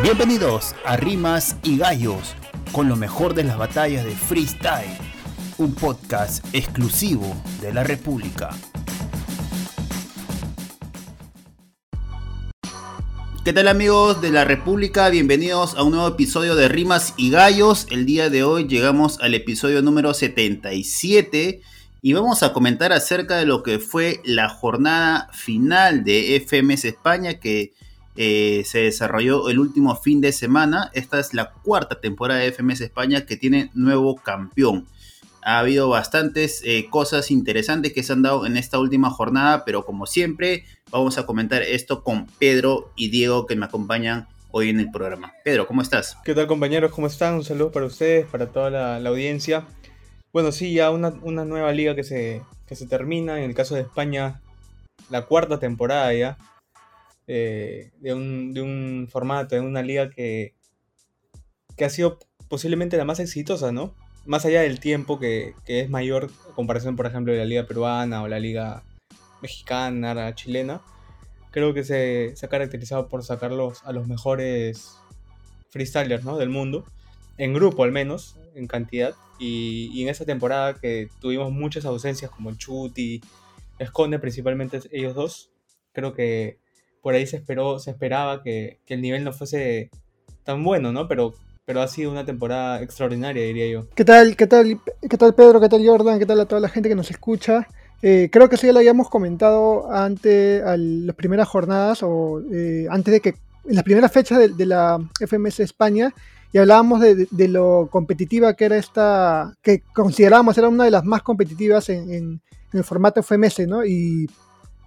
Bienvenidos a Rimas y Gallos, con lo mejor de las batallas de freestyle, un podcast exclusivo de la República. ¿Qué tal amigos de la República? Bienvenidos a un nuevo episodio de Rimas y Gallos. El día de hoy llegamos al episodio número 77 y vamos a comentar acerca de lo que fue la jornada final de FMS España que eh, se desarrolló el último fin de semana. Esta es la cuarta temporada de FMS España que tiene nuevo campeón. Ha habido bastantes eh, cosas interesantes que se han dado en esta última jornada, pero como siempre vamos a comentar esto con Pedro y Diego que me acompañan hoy en el programa. Pedro, ¿cómo estás? ¿Qué tal compañeros? ¿Cómo están? Un saludo para ustedes, para toda la, audiencia. Bueno, sí, ya una, nueva liga que se, que se termina. En el caso de España, la cuarta temporada ya. Eh, de, un, de, un, formato, de una liga que, que ha sido posiblemente la más exitosa, ¿no? Más allá del tiempo que, que es mayor en comparación, por ejemplo, de la liga peruana o la liga mexicana, chilena, creo que se, se ha caracterizado por sacarlos a los mejores freestylers ¿no? del mundo, en grupo al menos, en cantidad. Y, y en esa temporada que tuvimos muchas ausencias como Chuti, Esconde, principalmente ellos dos, creo que por ahí se esperó, se esperaba que, el nivel no fuese tan bueno, ¿no? Pero, pero ha sido una temporada extraordinaria, diría yo. ¿Qué tal, qué tal, qué tal Pedro? ¿Qué tal Jordan? ¿Qué tal a toda la gente que nos escucha? Eh, creo que eso ya lo habíamos comentado antes, las primeras jornadas o eh, antes de que, en las primeras fechas de, la FMS España, y hablábamos de, lo competitiva que era esta, que considerábamos era una de las más competitivas en, el formato FMS, ¿no? Y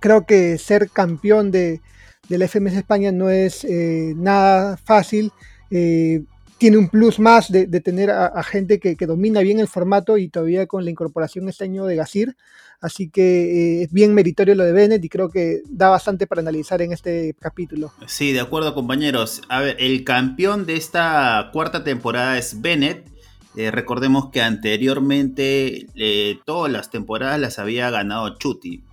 creo que ser campeón de, la FMS España no es eh, nada fácil. tiene un plus más de, tener a, gente que, que, domina bien el formato y todavía con la incorporación este año de Gasir, Así que eh, es bien meritorio lo de Bennett y creo que da bastante para analizar en este capítulo. Sí, de acuerdo compañeros. A ver, el campeón de esta cuarta temporada es Bennett. Eh, recordemos que anteriormente eh, todas las temporadas las había ganado Chuti,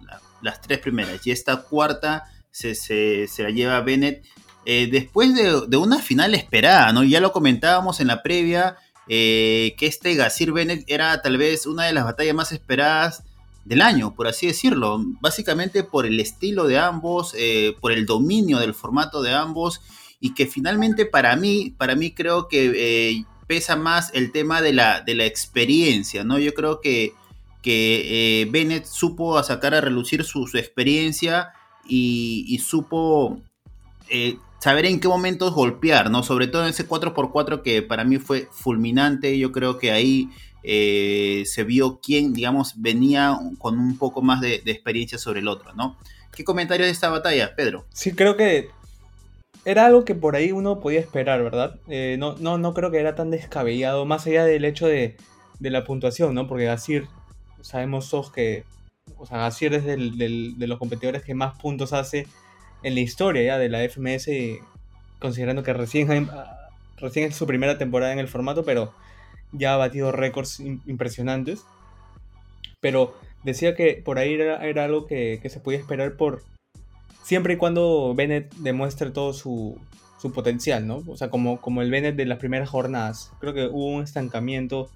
las tres primeras. Y esta cuarta se, la lleva Bennett después de, de, una final esperada, ¿no? Ya lo comentábamos en la previa. que este Gasir Bennett era tal vez una de las batallas más esperadas del año, por así decirlo. Básicamente por el estilo de ambos, eh, por el dominio del formato de ambos y que finalmente para mí, para mí creo que eh, pesa más el tema de la, de la experiencia, ¿no? Yo creo que, que eh, Bennett supo sacar a relucir su, experiencia y, supo saber en qué momentos golpear, ¿no? Sobre todo en ese 4x4 que para mí fue fulminante, yo creo que ahí eh, se vio quién, digamos, venía con un poco más de, experiencia sobre el otro, ¿no? ¿Qué comentarios de esta batalla, Pedro? Sí, creo que era algo que por ahí uno podía esperar, ¿verdad? Eh, no, no, no creo que era tan descabellado, más allá del hecho de, la puntuación, ¿no? Porque Gasir, sabemos todos que, o sea, es del, de los competidores que más puntos hace en la historia ya de la FMS, considerando que recién, recién es su primera temporada en el formato, pero ya ha batido récords impresionantes. Pero decía que por ahí era, algo que, se podía esperar por siempre y cuando Bennett demuestre todo su, potencial, ¿no? O sea, como, como el Bennett de las primeras jornadas. Creo que hubo un estancamiento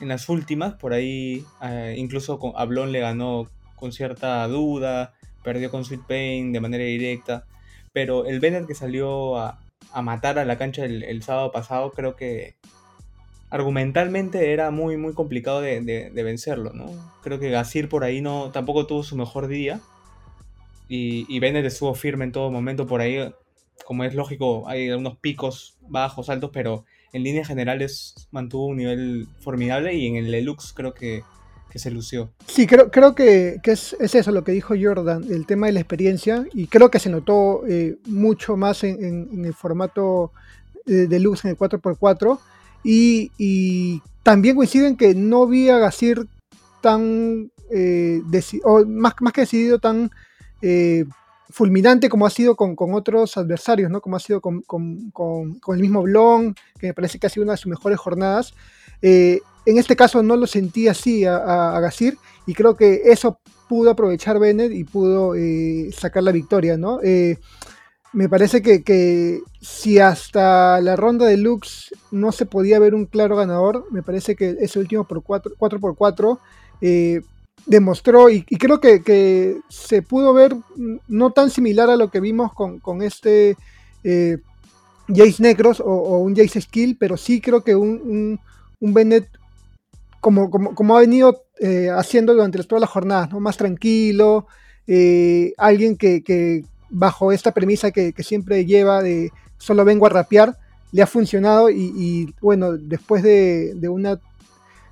en las últimas, por ahí eh, incluso con Ablon le ganó con cierta duda, perdió con Sweet Pain de manera directa, pero el Bennett que salió a, matar a la cancha el, sábado pasado creo que argumentalmente era muy, muy complicado de, vencerlo, ¿no? Creo que Gasir por ahí no, tampoco tuvo su mejor día. Y, y Bennett estuvo firme en todo momento por ahí. Como es lógico, hay unos picos bajos, altos, pero en líneas generales mantuvo un nivel formidable y en el Lelux creo que, se lució. Sí, creo, creo que, es, eso lo que dijo Jordan, el tema de la experiencia, y creo que se notó eh, mucho más en, el formato de Deluxe en el 4x4 y, también coinciden que no vi a Gasir tan, eh, más, más que decidido, tan eh, fulminante como ha sido con, otros adversarios, ¿no? como ha sido con, el mismo Blon, que me parece que ha sido una de sus mejores jornadas. Eh, en este caso no lo sentí así a, a, Gasir y creo que eso pudo aprovechar Bennett y pudo sacar la victoria. ¿no? me parece que, si hasta la ronda de Lux no se podía ver un claro ganador, me parece que ese último por 4, x 4 demostró, y, creo que, se pudo ver no tan similar a lo que vimos con, este eh, Jace Negros o, un Jace Skill, pero sí creo que un, un, Bennett, como, como, ha venido eh, haciendo durante todas las jornadas, ¿no? más tranquilo, eh, alguien que, bajo esta premisa que, siempre lleva de solo vengo a rapear, le ha funcionado y, bueno, después de, una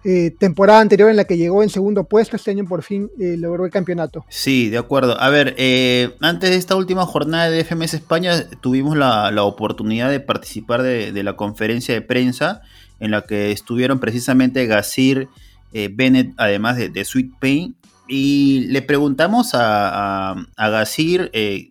eh, temporada anterior en la que llegó en segundo puesto, este año por fin eh, logró el campeonato. Sí, de acuerdo. A ver, eh, antes de esta última jornada de FMS España tuvimos la, oportunidad de participar de, la conferencia de prensa en la que estuvieron precisamente Gazir, Bennett, además de, Sweet Pain, y le preguntamos a, a, Gazir eh,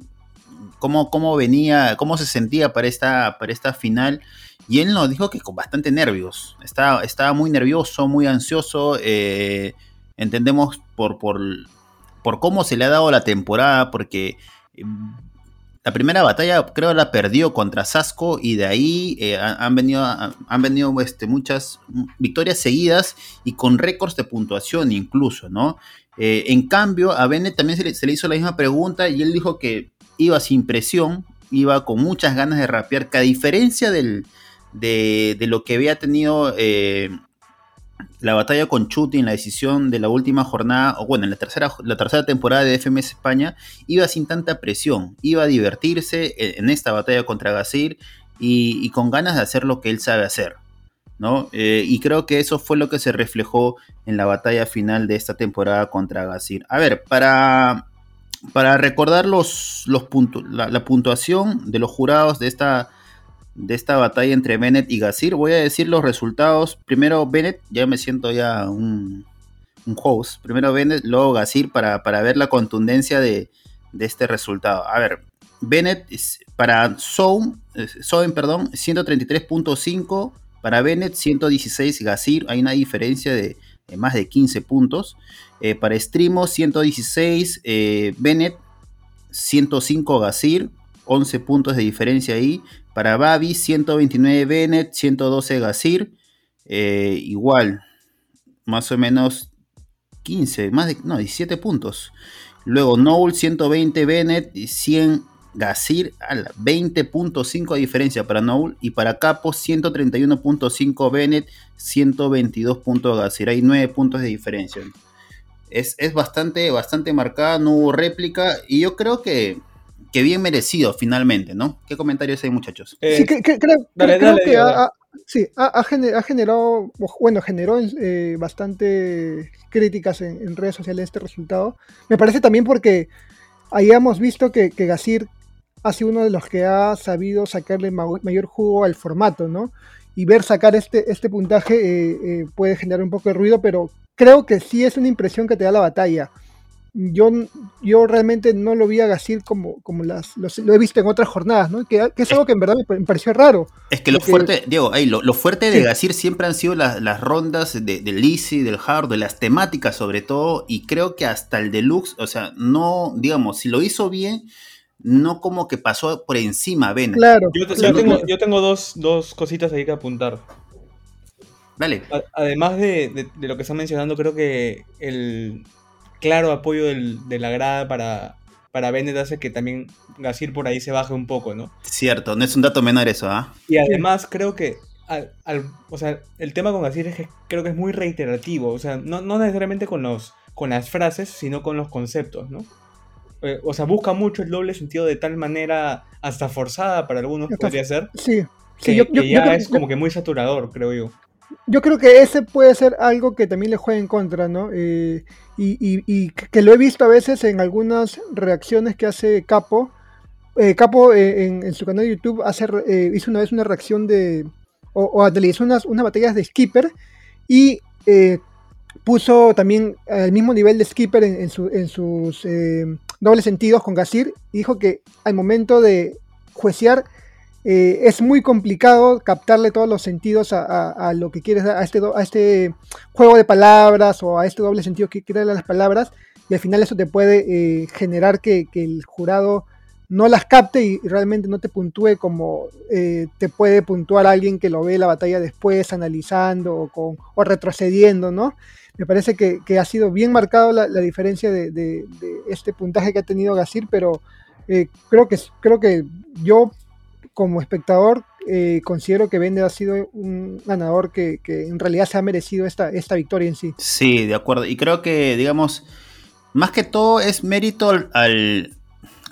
cómo, cómo, venía, cómo se sentía para esta, para esta final. Y él nos dijo que con bastante nervios. Estaba, estaba muy nervioso, muy ansioso. Eh, entendemos por, por, por, cómo se le ha dado la temporada, porque mm, la primera batalla creo la perdió contra Sasco y de ahí eh, han venido, han venido este, muchas victorias seguidas y con récords de puntuación incluso, ¿no? Eh, en cambio, a Bennett también se le, hizo la misma pregunta y él dijo que iba sin presión, iba con muchas ganas de rapear, que a diferencia de, lo que había tenido eh, la batalla con Chuti en la decisión de la última jornada, o bueno, en la tercera, temporada de FMS España, iba sin tanta presión, iba a divertirse en, esta batalla contra Gasir y con ganas de hacer lo que él sabe hacer. ¿no? Eh, y creo que eso fue lo que se reflejó en la batalla final de esta temporada contra Gasir. A ver, para, para recordar los, los la, puntuación de los jurados de esta, de esta batalla entre Bennett y Gasir, voy a decir los resultados. Primero Bennett, ya me siento ya un, un host. Primero Bennett, luego Gasir para, para ver la contundencia de, de este resultado. A ver, Bennett para Zone perdón, 133.5 para Bennett, 116 Gasir, hay una diferencia de, más de 15 puntos. Eh, para Strimo, 116 eh, Bennett, 105 Gasir, 11 puntos de diferencia ahí. Para Babi, 129 Bennett, 112 Gasir, eh, igual, más o menos 15, más de, no, 17 puntos. Luego Noel, 120 Bennett, 100 Gasir a 20.5 de diferencia para Noul y para Capo 131.5 Bennett, 122 puntos Gasir. Hay 9 puntos de diferencia. Es, bastante, bastante marcada, no hubo réplica y yo creo que, que bien merecido finalmente, ¿no? ¿Qué comentarios hay muchachos? sí, creo, que ha, generado, bueno, generó eh, bastante críticas en, redes sociales este resultado. Me parece también porque ahí hemos visto que, que Gasir ha sido uno de los que ha sabido sacarle mayor jugo al formato, ¿no? Y ver sacar este, este puntaje eh, eh, puede generar un poco de ruido, pero creo que sí es una impresión que te da la batalla. Yo, yo realmente no lo vi a Gasir como, como las, lo he visto en otras jornadas, ¿no? Que, es algo que en verdad me, pareció raro. Es que lo fuerte, Diego, lo, fuerte de Gasir siempre han sido las, rondas de, del Easy, del Hard, de las temáticas sobre todo, y creo que hasta el Deluxe, o sea, no, digamos, si lo hizo bien, no como que pasó por encima Bennett. Claro. Yo, tengo, dos, cositas ahí que apuntar. Vale. Además de, lo que están mencionando, creo que el claro apoyo de la grada para, para Bennett hace que también Gasir por ahí se baje un poco, ¿no? Cierto, no es un dato menor eso, ¿ah? Y además creo que o sea, el tema con Gasir es que creo que es muy reiterativo, o sea, no, no necesariamente con, los, con las frases, sino con los conceptos, ¿no? Eh, o sea, busca mucho el doble sentido de tal manera hasta forzada para algunos podría ser. Sí, que, yo, ya es como que muy saturador, creo yo. Yo creo que ese puede ser algo que también le juega en contra, ¿no? Eh, y, que lo he visto a veces en algunas reacciones que hace Capo. Eh, Capo en, su canal de YouTube hace, hizo una vez una reacción de. o, o analizó unas, unas batallas de Skipper y puso también al mismo nivel de Skipper en, sus eh, dobles sentidos con Gasir y dijo que al momento de juecear eh, es muy complicado captarle todos los sentidos a, lo que quieres, a este, a este juego de palabras o a este doble sentido que quiere las palabras y al final eso te puede eh, generar que, el jurado no las capte y realmente no te puntúe como eh, te puede puntuar alguien que lo ve la batalla después, analizando o, con, o retrocediendo, ¿no? Me parece que, ha sido bien marcado la, diferencia de, este puntaje que ha tenido Gasir, pero eh, creo, que, creo que yo como espectador eh, considero que Bender ha sido un ganador que, en realidad se ha merecido esta, esta victoria en sí. Sí, de acuerdo. Y creo que, digamos, más que todo es mérito al,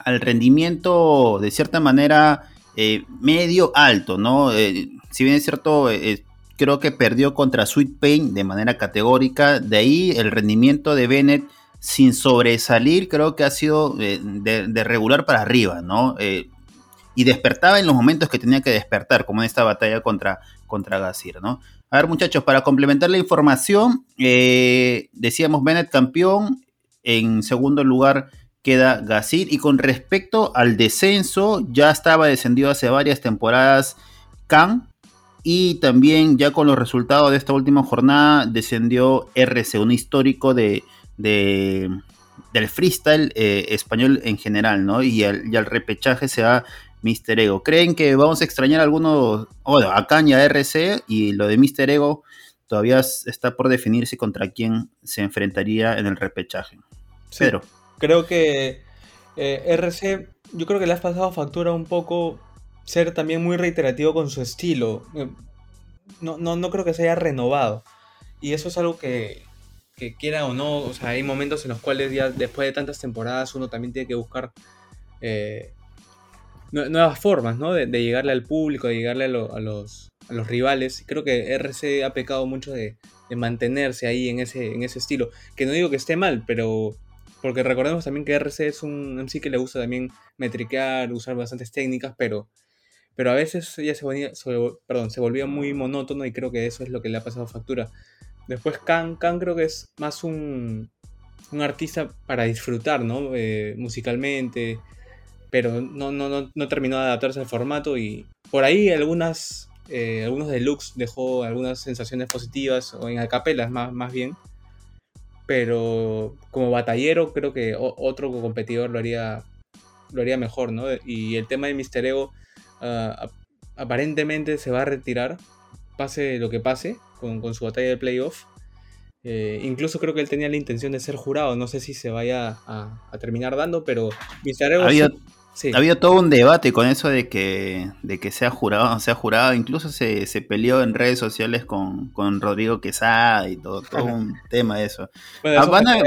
al rendimiento de cierta manera eh, medio alto, ¿no? Eh, si bien es cierto, eh, creo que perdió contra Sweet Pain de manera categórica, de ahí el rendimiento de Bennett sin sobresalir creo que ha sido de, regular para arriba, ¿no? y despertaba en los momentos que tenía que despertar, como en esta batalla contra, contra Gazir, ¿no? A ver, muchachos, para complementar la información, decíamos Bennett campeón, en segundo lugar queda Gasir. Y con respecto al descenso, ya estaba descendido hace varias temporadas Khan. Y también ya con los resultados de esta última jornada descendió RC, un histórico de, del freestyle eh, español en general, ¿no? Y al, repechaje se va Mr. Ego. ¿Creen que vamos a extrañar algunos, bueno, a Khan y a RC? Y lo de Mr. Ego todavía está por definirse contra quién se enfrentaría en el repechaje. Pedro creo que eh, RC, yo creo que le has pasado factura un poco ser también muy reiterativo con su estilo. Eh, no, no, creo que se haya renovado. Y eso es algo que, que quiera o no, o sea, hay momentos en los cuales ya después de tantas temporadas uno también tiene que buscar eh, nuevas formas, ¿no? De, llegarle al público, de llegarle a, los, a los rivales. Creo que RC ha pecado mucho de, de, mantenerse ahí en ese, en ese estilo. Que no digo que esté mal, pero porque recordemos también que RC es un MC que le gusta también metriquear, usar bastantes técnicas, pero, pero a veces ya se volvía, muy monótono y creo que eso es lo que le ha pasado factura. Después Khan, Khan creo que es más un, un artista para disfrutar, ¿no? Eh, musicalmente, pero no, no, no, terminó de adaptarse al formato y por ahí algunas, eh, algunos deluxe dejó algunas sensaciones positivas, o en acapelas más, más bien, pero como batallero creo que otro competidor lo haría, lo haría mejor, ¿no? Y el tema de Mister Ego ah, aparentemente se va a retirar, pase lo que pase, con, su batalla de playoff. Eh, incluso creo que él tenía la intención de ser jurado, no sé si se vaya a, terminar dando, pero Mister Ego... Ha habido todo un debate con eso de que, de que sea jurado, sea jurado. Incluso se, peleó en redes sociales con, Rodrigo Quesada y todo, todo un tema de eso. Ah, van, a,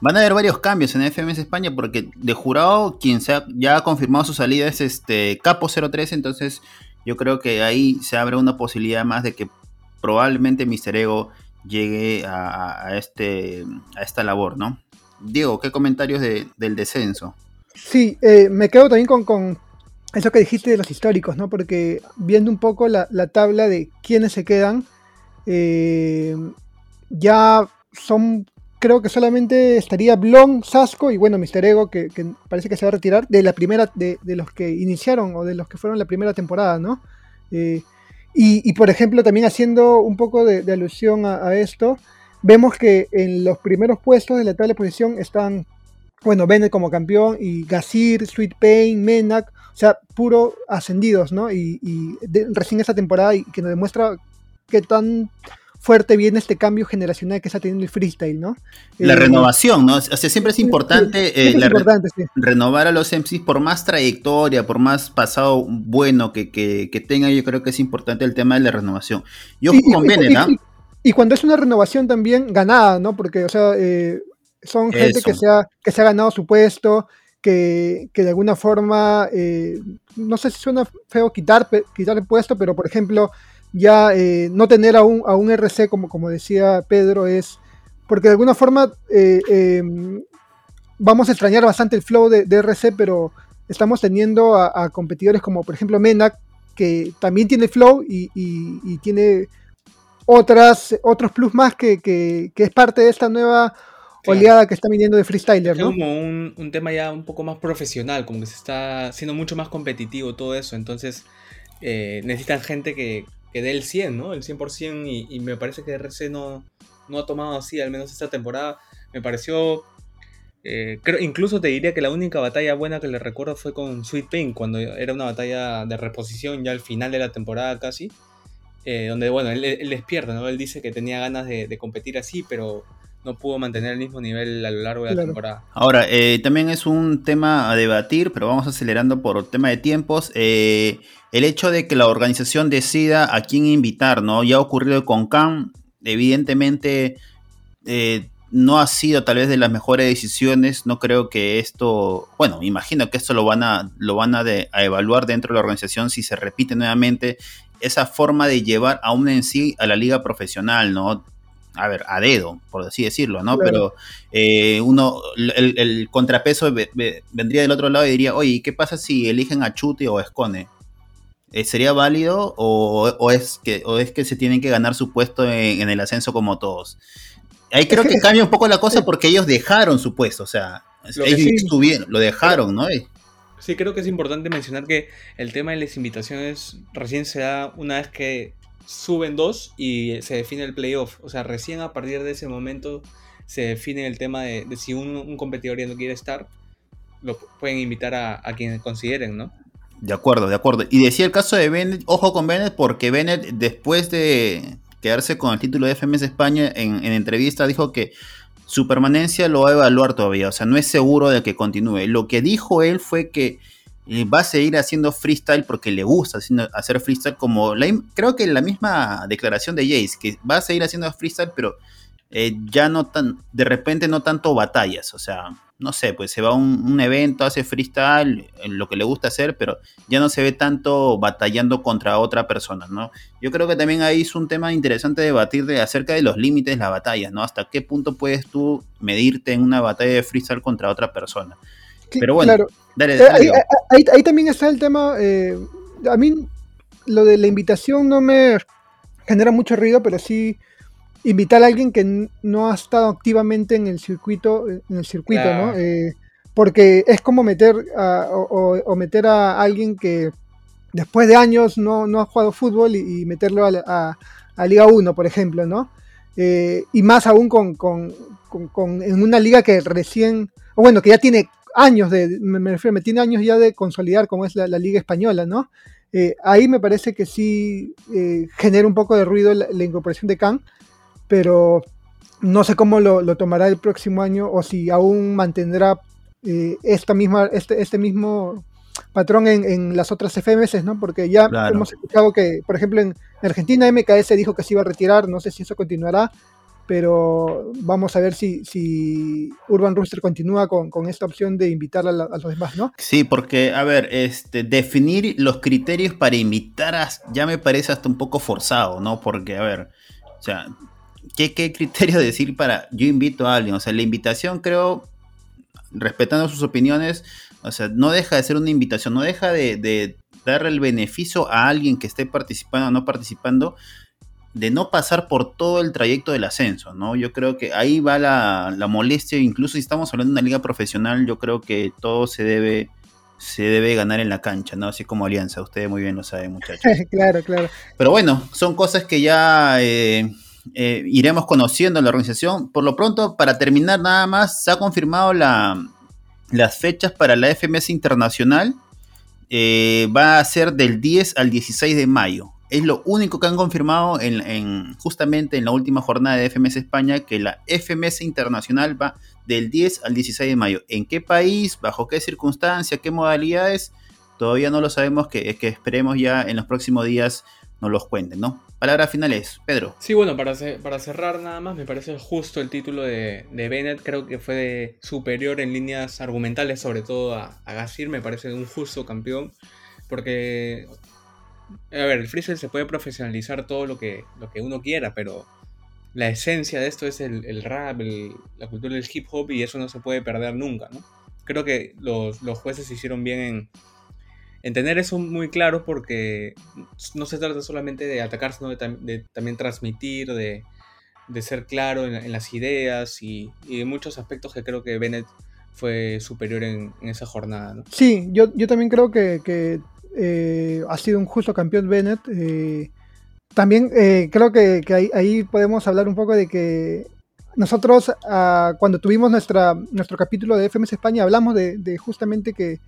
van a haber varios cambios en FMS España porque de jurado quien se ya ha confirmado su salida es este Capo 03, entonces yo creo que ahí se abre una posibilidad más de que probablemente Mister Ego llegue a, este, a esta labor, ¿no? Diego, ¿qué comentarios del descenso? Sí, eh, me quedo también con, eso que dijiste de los históricos, ¿no? Porque viendo un poco la, tabla de quiénes se quedan, eh, ya son, creo que solamente estaría Blon, Sasco y bueno, Mister Ego, que, parece que se va a retirar de la primera, de, los que iniciaron o de los que fueron la primera temporada, ¿no? Eh, y, por ejemplo, también haciendo un poco de, alusión a, esto, vemos que en los primeros puestos de la tabla de posición están bueno, Bennett como campeón y Gasir, Sweet Pain, Menak, o sea, puro ascendidos, ¿no? Y, recién esta temporada y que nos demuestra qué tan fuerte viene este cambio generacional que está teniendo el freestyle, ¿no? La eh, renovación, ¿no? O sea, siempre es importante, eh, renovar a los MCs por más trayectoria, por más pasado bueno que, que, tenga, yo creo que es importante el tema de la renovación. Yo con Bennett, ¿no? Y, cuando es una renovación también ganada, ¿no? Porque, o sea, eh, son gente que se, ha, que se ha ganado su puesto, que, de alguna forma, eh, no sé si suena feo quitar, quitar el puesto, pero por ejemplo, ya eh, no tener a un, a un RC, como, como decía Pedro, es porque de alguna forma eh, em, vamos a extrañar bastante el flow de, RC, pero estamos teniendo a, competidores como por ejemplo Menak, que también tiene flow y, tiene otras, otros plus más que, que, es parte de esta nueva oleada que está viniendo de freestyler, ¿no? Es como un, tema ya un poco más profesional, como que se está siendo mucho más competitivo todo eso, entonces eh, necesitan gente que, dé el 100, ¿no? El 100% y, y me parece que RC no, no ha tomado así, al menos esta temporada. Me pareció Eh, creo, incluso te diría que la única batalla buena que le recuerdo fue con Sweet Pain, cuando era una batalla de reposición ya al final de la temporada casi, eh, donde bueno, él, él, ¿no? Él dice que tenía ganas de, competir así, pero no pudo mantener el mismo nivel a lo largo de la claro. temporada. Ahora, eh, también es un tema a debatir, pero vamos acelerando por tema de tiempos. Eh, el hecho de que la organización decida a quién invitar, ¿no? Ya ha ocurrido con Khan, evidentemente eh, no ha sido tal vez de las mejores decisiones. No creo que esto, bueno, imagino que esto lo van a, lo van a, de, a evaluar dentro de la organización si se repite nuevamente esa forma de llevar aún en sí a la liga profesional, ¿no? A ver, a dedo, por así decirlo, ¿no? Claro. Pero eh, uno, el, el contrapeso ve, ve, vendría del otro lado y diría, oye, ¿qué pasa si eligen a Chute o a Escone? Eh, ¿Sería válido o, o, es que, o es que se tienen que ganar su puesto en, en el ascenso como todos? Ahí creo que cambia un poco la cosa porque ellos dejaron su puesto, o sea, lo ellos sí, estuvieron, lo dejaron, ¿no? Sí, creo que es importante mencionar que el tema de las invitaciones recién se da una vez que suben dos y se define el playoff. O sea, recién a partir de ese momento se define el tema de, si un, un, competidor ya no quiere estar, lo pueden invitar a, a quienes consideren, ¿no? De acuerdo, de acuerdo. Y decía el caso de Bennett, ojo con Bennett, porque Bennett después de quedarse con el título de FMS España en, en entrevista dijo que su permanencia lo va a evaluar todavía, o sea, no es seguro de que continúe. Lo que dijo él fue que va a seguir haciendo freestyle porque le gusta hacer freestyle como creo que la misma declaración de Jace, que va a seguir haciendo freestyle pero eh, ya no de repente no tanto batallas, o sea, no sé, pues se va a un, un, evento, hace freestyle, lo que le gusta hacer, pero ya no se ve tanto batallando contra otra persona, ¿no? Yo creo que también ahí es un tema interesante debatir de acerca de los límites de las batallas, ¿no? Hasta qué punto puedes tú medirte en una batalla de freestyle contra otra persona. Pero bueno, claro. dale, dale, ahí, ahí, ahí, también está el tema. Eh, a mí lo de la invitación no me genera mucho ruido, pero sí invitar a alguien que no ha estado activamente en el circuito, en el circuito, claro. ¿no? Eh, porque es como meter a, o, o, meter a alguien que después de años no, no ha jugado fútbol y, y meterlo a, a, a, Liga 1, por ejemplo, ¿no? Eh, y más aún con, con, con, con, en una liga que recién, o bueno, que ya tiene años de, me refiero, me tiene años ya de consolidar como es la, la Liga Española, ¿no? Eh, ahí me parece que sí eh, genera un poco de ruido la, la, incorporación de Khan, pero no sé cómo lo, lo, tomará el próximo año o si aún mantendrá eh, esta misma, este, este mismo patrón en, en, las otras FMS, ¿no? Porque ya claro. hemos escuchado que, por ejemplo, en Argentina MKS dijo que se iba a retirar, no sé si eso continuará, pero vamos a ver si, si Urban Rooster continúa con, con esta opción de invitar a, la, a, los demás, ¿no? Sí, porque, a ver, este, definir los criterios para invitar a, ya me parece hasta un poco forzado, ¿no? Porque, a ver, o sea, ¿qué, qué criterio decir para yo invito a alguien? O sea, la invitación creo, respetando sus opiniones, o sea, no deja de ser una invitación, no deja de, de darle el beneficio a alguien que esté participando o no participando, de no pasar por todo el trayecto del ascenso, ¿no? Yo creo que ahí va la, la, molestia, incluso si estamos hablando de una liga profesional, yo creo que todo se debe se debe ganar en la cancha, ¿no? Así como Alianza, ustedes muy bien lo saben, muchachos. claro, claro. Pero bueno, son cosas que ya eh, eh, iremos conociendo en la organización. Por lo pronto, para terminar nada más, se ha confirmado la, las fechas para la FMS Internacional. Eh, va a ser del 10 al 16 de mayo es lo único que han confirmado en, en, justamente en la última jornada de FMS España, que la FMS Internacional va del 10 al 16 de mayo. ¿En qué país? ¿Bajo qué circunstancia? ¿Qué modalidades? Todavía no lo sabemos, que, que esperemos ya en los próximos días nos los cuenten, ¿no? Palabras finales, Pedro. Sí, bueno, para, para cerrar nada más, me parece justo el título de, de Bennett, creo que fue superior en líneas argumentales, sobre todo a, a me parece un justo campeón, porque a ver, el freestyle se puede profesionalizar todo lo que, lo que uno quiera, pero la esencia de esto es el, el rap, el, la cultura del hip hop y eso no se puede perder nunca, ¿no? Creo que los, los jueces hicieron bien en, en, tener eso muy claro porque no se trata solamente de atacar, sino de, de también transmitir, de, de, ser claro en, en las ideas y, y, muchos aspectos que creo que Bennett fue superior en, en esa jornada. ¿no? Sí, yo, yo también creo que, que eh, ha sido un justo campeón Bennett. Eh, también eh, creo que, ahí, podemos hablar un poco de que nosotros ah, cuando tuvimos nuestra, nuestro capítulo de FMS España hablamos de, justamente que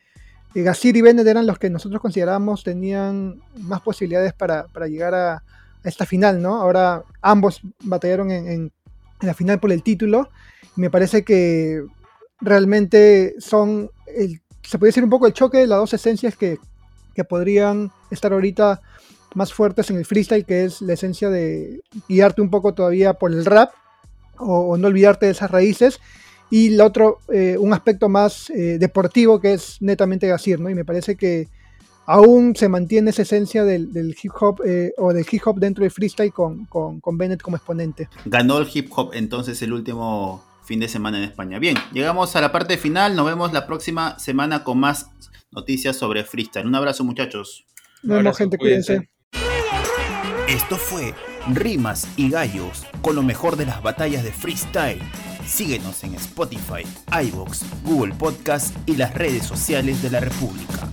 Gasir y Bennett eran los que nosotros considerábamos tenían más posibilidades para, llegar a, esta final, ¿no? Ahora ambos batallaron en, la final por el título. Me parece que realmente son, se puede decir un poco el choque de las dos esencias que, que podrían estar ahorita más fuertes en el freestyle, que es la esencia de guiarte un poco todavía por el rap o, no olvidarte de esas raíces. Y el otro, eh, un aspecto más eh, deportivo que es netamente Gasir, ¿no? Y me parece que aún se mantiene esa esencia del, hip hop eh, o del hip hop dentro del freestyle con, con, con, Bennett como exponente. Ganó el hip hop entonces el último fin de semana en España. Bien, llegamos a la parte final. Nos vemos la próxima semana con más noticias sobre freestyle. Un abrazo, muchachos. Nos vemos, gente. Cuídense. Esto fue Rimas y Gallos con lo mejor de las batallas de freestyle. Síguenos en Spotify, iVoox, Google Podcast y las redes sociales de la República.